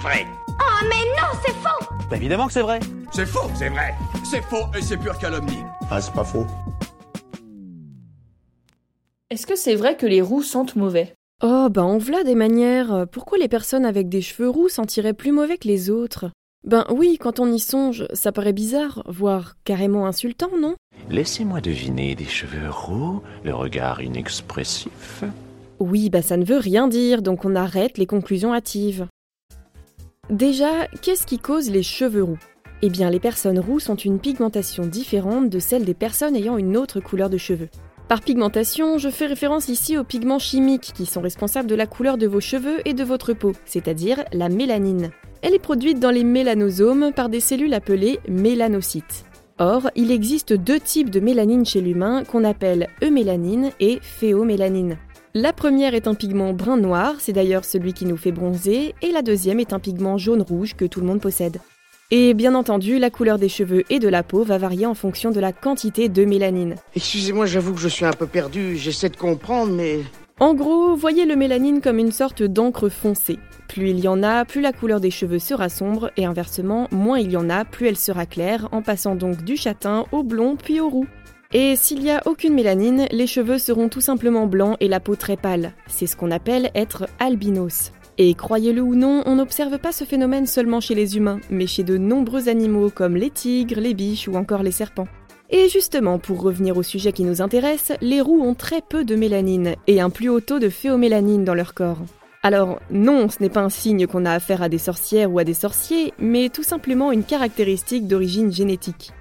vrai. Oh mais non, c'est faux Bah évidemment que c'est vrai. C'est faux, c'est vrai. C'est faux et c'est pure calomnie. Ah, c'est pas faux. Est-ce que c'est vrai que les roux sentent mauvais? Oh, ben on v'là des manières. Pourquoi les personnes avec des cheveux roux sentiraient plus mauvais que les autres? Ben oui, quand on y songe, ça paraît bizarre, voire carrément insultant, non? Laissez-moi deviner des cheveux roux, le regard inexpressif. Oui, bah ça ne veut rien dire, donc on arrête les conclusions hâtives. Déjà, qu'est-ce qui cause les cheveux roux? Eh bien, les personnes roux ont une pigmentation différente de celle des personnes ayant une autre couleur de cheveux. Par pigmentation, je fais référence ici aux pigments chimiques qui sont responsables de la couleur de vos cheveux et de votre peau, c'est-à-dire la mélanine. Elle est produite dans les mélanosomes par des cellules appelées mélanocytes. Or, il existe deux types de mélanine chez l'humain qu'on appelle eumélanine et phéomélanine. La première est un pigment brun-noir, c'est d'ailleurs celui qui nous fait bronzer, et la deuxième est un pigment jaune-rouge que tout le monde possède. Et bien entendu, la couleur des cheveux et de la peau va varier en fonction de la quantité de mélanine. Excusez-moi, j'avoue que je suis un peu perdu, j'essaie de comprendre, mais... En gros, voyez le mélanine comme une sorte d'encre foncée. Plus il y en a, plus la couleur des cheveux sera sombre, et inversement, moins il y en a, plus elle sera claire, en passant donc du châtain au blond puis au roux. Et s'il n'y a aucune mélanine, les cheveux seront tout simplement blancs et la peau très pâle. C'est ce qu'on appelle être albinos. Et croyez-le ou non, on n'observe pas ce phénomène seulement chez les humains, mais chez de nombreux animaux comme les tigres, les biches ou encore les serpents. Et justement, pour revenir au sujet qui nous intéresse, les roux ont très peu de mélanine et un plus haut taux de phéomélanine dans leur corps. Alors non, ce n'est pas un signe qu'on a affaire à des sorcières ou à des sorciers, mais tout simplement une caractéristique d'origine génétique.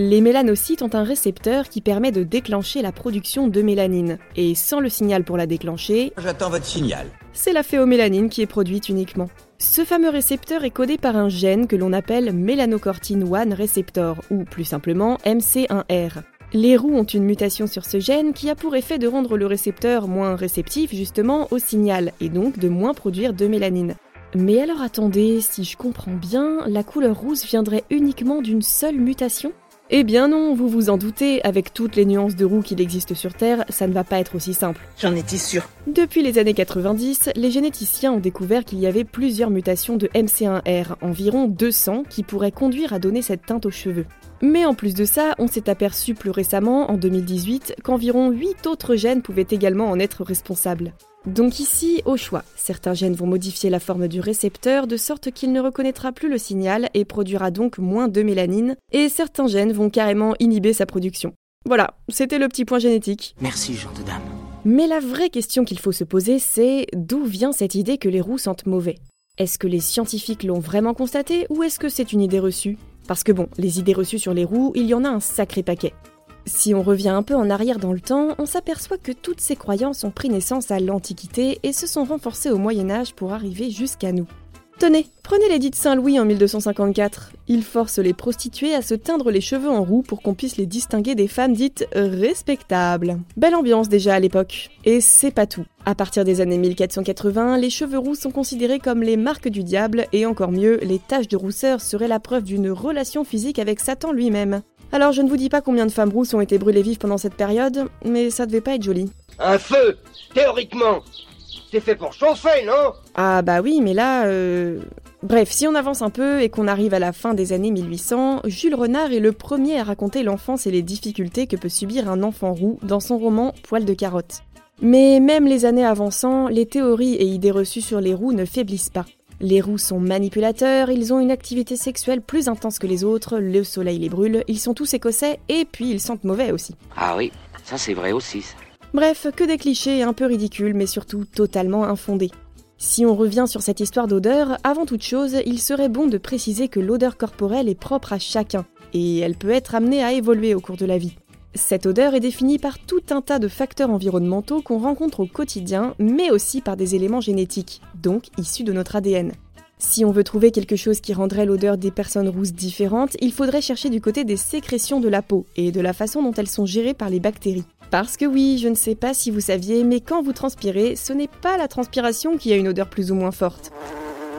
Les mélanocytes ont un récepteur qui permet de déclencher la production de mélanine, et sans le signal pour la déclencher, J'attends votre signal. c'est la phéomélanine qui est produite uniquement. Ce fameux récepteur est codé par un gène que l'on appelle mélanocortine 1 receptor, ou plus simplement MC1R. Les roux ont une mutation sur ce gène qui a pour effet de rendre le récepteur moins réceptif justement au signal, et donc de moins produire de mélanine. Mais alors attendez, si je comprends bien, la couleur rousse viendrait uniquement d'une seule mutation? Eh bien non, vous vous en doutez, avec toutes les nuances de roux qu'il existe sur Terre, ça ne va pas être aussi simple. J'en étais sûr. Depuis les années 90, les généticiens ont découvert qu'il y avait plusieurs mutations de MC1R, environ 200, qui pourraient conduire à donner cette teinte aux cheveux. Mais en plus de ça, on s'est aperçu plus récemment, en 2018, qu'environ 8 autres gènes pouvaient également en être responsables. Donc ici, au choix, certains gènes vont modifier la forme du récepteur de sorte qu'il ne reconnaîtra plus le signal et produira donc moins de mélanine, et certains gènes vont carrément inhiber sa production. Voilà, c'était le petit point génétique. Merci, gens de dame. Mais la vraie question qu'il faut se poser, c'est d'où vient cette idée que les roux sentent mauvais? Est-ce que les scientifiques l'ont vraiment constaté ou est-ce que c'est une idée reçue? Parce que bon, les idées reçues sur les roux, il y en a un sacré paquet. Si on revient un peu en arrière dans le temps, on s'aperçoit que toutes ces croyances ont pris naissance à l'Antiquité et se sont renforcées au Moyen Âge pour arriver jusqu'à nous. Tenez, prenez l'édit de Saint-Louis en 1254. Il force les prostituées à se teindre les cheveux en roux pour qu'on puisse les distinguer des femmes dites respectables. Belle ambiance déjà à l'époque. Et c'est pas tout. À partir des années 1480, les cheveux roux sont considérés comme les marques du diable et encore mieux, les taches de rousseur seraient la preuve d'une relation physique avec Satan lui-même. Alors je ne vous dis pas combien de femmes rousses ont été brûlées vives pendant cette période, mais ça devait pas être joli. Un feu, théoriquement, c'est fait pour chauffer, non? Ah bah oui, mais là... euh, Bref, si on avance un peu et qu'on arrive à la fin des années 1800, Jules Renard est le premier à raconter l'enfance et les difficultés que peut subir un enfant roux dans son roman Poil de carotte. Mais même les années avançant, les théories et idées reçues sur les roux ne faiblissent pas. Les roux sont manipulateurs, ils ont une activité sexuelle plus intense que les autres, le soleil les brûle, ils sont tous écossais et puis ils sentent mauvais aussi. Ah oui, ça c'est vrai aussi. Bref, que des clichés un peu ridicules mais surtout totalement infondés. Si on revient sur cette histoire d'odeur, avant toute chose, il serait bon de préciser que l'odeur corporelle est propre à chacun, et elle peut être amenée à évoluer au cours de la vie. Cette odeur est définie par tout un tas de facteurs environnementaux qu'on rencontre au quotidien, mais aussi par des éléments génétiques, donc issus de notre ADN. Si on veut trouver quelque chose qui rendrait l'odeur des personnes rousses différente, il faudrait chercher du côté des sécrétions de la peau et de la façon dont elles sont gérées par les bactéries. Parce que oui, je ne sais pas si vous saviez, mais quand vous transpirez, ce n'est pas la transpiration qui a une odeur plus ou moins forte.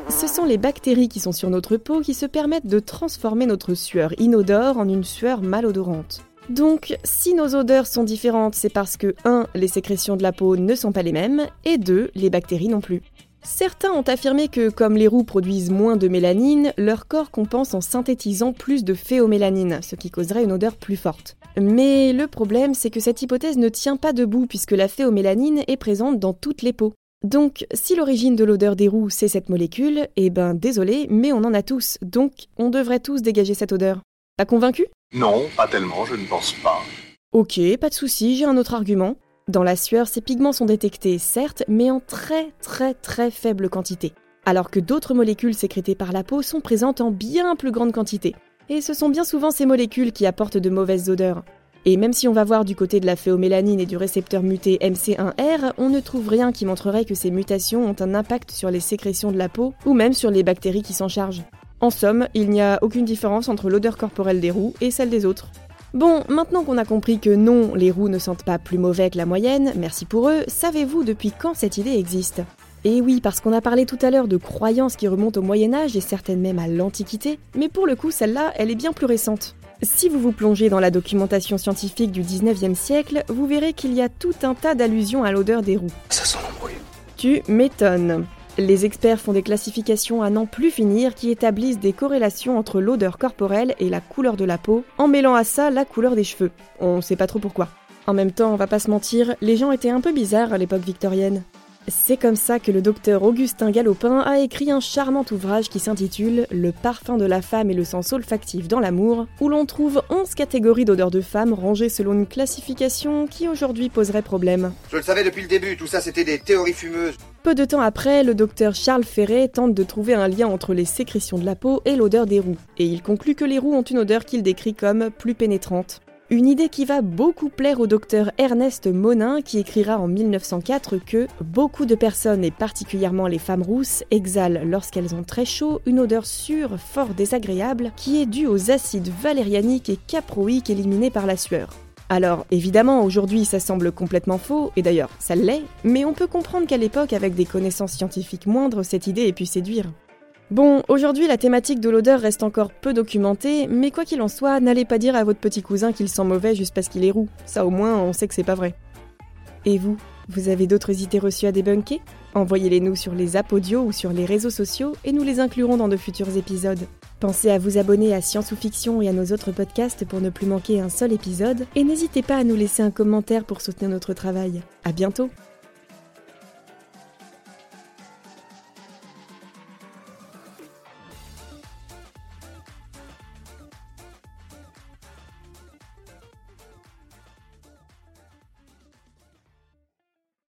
Ce sont les bactéries qui sont sur notre peau qui se permettent de transformer notre sueur inodore en une sueur malodorante. Donc, si nos odeurs sont différentes, c'est parce que 1. les sécrétions de la peau ne sont pas les mêmes, et 2. les bactéries non plus. Certains ont affirmé que comme les roux produisent moins de mélanine, leur corps compense en synthétisant plus de phéomélanine, ce qui causerait une odeur plus forte. Mais le problème, c'est que cette hypothèse ne tient pas debout puisque la phéomélanine est présente dans toutes les peaux. Donc, si l'origine de l'odeur des roux, c'est cette molécule, eh ben désolé, mais on en a tous, donc on devrait tous dégager cette odeur. Pas convaincu? Non, pas tellement, je ne pense pas. Ok, pas de souci, j'ai un autre argument. Dans la sueur, ces pigments sont détectés, certes, mais en très très très faible quantité, alors que d'autres molécules sécrétées par la peau sont présentes en bien plus grande quantité. Et ce sont bien souvent ces molécules qui apportent de mauvaises odeurs. Et même si on va voir du côté de la phéomélanine et du récepteur muté MC1R, on ne trouve rien qui montrerait que ces mutations ont un impact sur les sécrétions de la peau ou même sur les bactéries qui s'en chargent. En somme, il n'y a aucune différence entre l'odeur corporelle des roux et celle des autres. Bon, maintenant qu'on a compris que non, les roux ne sentent pas plus mauvais que la moyenne, merci pour eux, savez-vous depuis quand cette idée existe? Et oui, parce qu'on a parlé tout à l'heure de croyances qui remontent au Moyen Âge et certaines même à l'Antiquité, mais pour le coup celle-là, elle est bien plus récente. Si vous vous plongez dans la documentation scientifique du 19e siècle, vous verrez qu'il y a tout un tas d'allusions à l'odeur des roux. Ça sent l'embrouille. Tu m'étonnes. Les experts font des classifications à n'en plus finir qui établissent des corrélations entre l'odeur corporelle et la couleur de la peau, en mêlant à ça la couleur des cheveux. On sait pas trop pourquoi. En même temps, on va pas se mentir, les gens étaient un peu bizarres à l'époque victorienne. C'est comme ça que le docteur Augustin Galopin a écrit un charmant ouvrage qui s'intitule Le parfum de la femme et le sens olfactif dans l'amour, où l'on trouve 11 catégories d'odeurs de femmes rangées selon une classification qui aujourd'hui poserait problème. Je le savais depuis le début, tout ça c'était des théories fumeuses. Peu de temps après, le docteur Charles Ferret tente de trouver un lien entre les sécrétions de la peau et l'odeur des roux, et il conclut que les roux ont une odeur qu'il décrit comme plus pénétrante. Une idée qui va beaucoup plaire au docteur Ernest Monin qui écrira en 1904 que beaucoup de personnes et particulièrement les femmes rousses exhalent lorsqu'elles ont très chaud une odeur sûre, fort désagréable qui est due aux acides valérianiques et caproïques éliminés par la sueur. Alors évidemment aujourd'hui ça semble complètement faux, et d'ailleurs ça l'est, mais on peut comprendre qu'à l'époque avec des connaissances scientifiques moindres cette idée ait pu séduire. Bon, aujourd'hui la thématique de l'odeur reste encore peu documentée, mais quoi qu'il en soit, n'allez pas dire à votre petit cousin qu'il sent mauvais juste parce qu'il est roux. Ça au moins on sait que c'est pas vrai. Et vous, vous avez d'autres idées reçues à débunker? Envoyez-les nous sur les apps audio ou sur les réseaux sociaux et nous les inclurons dans de futurs épisodes. Pensez à vous abonner à Science ou Fiction et à nos autres podcasts pour ne plus manquer un seul épisode et n'hésitez pas à nous laisser un commentaire pour soutenir notre travail. À bientôt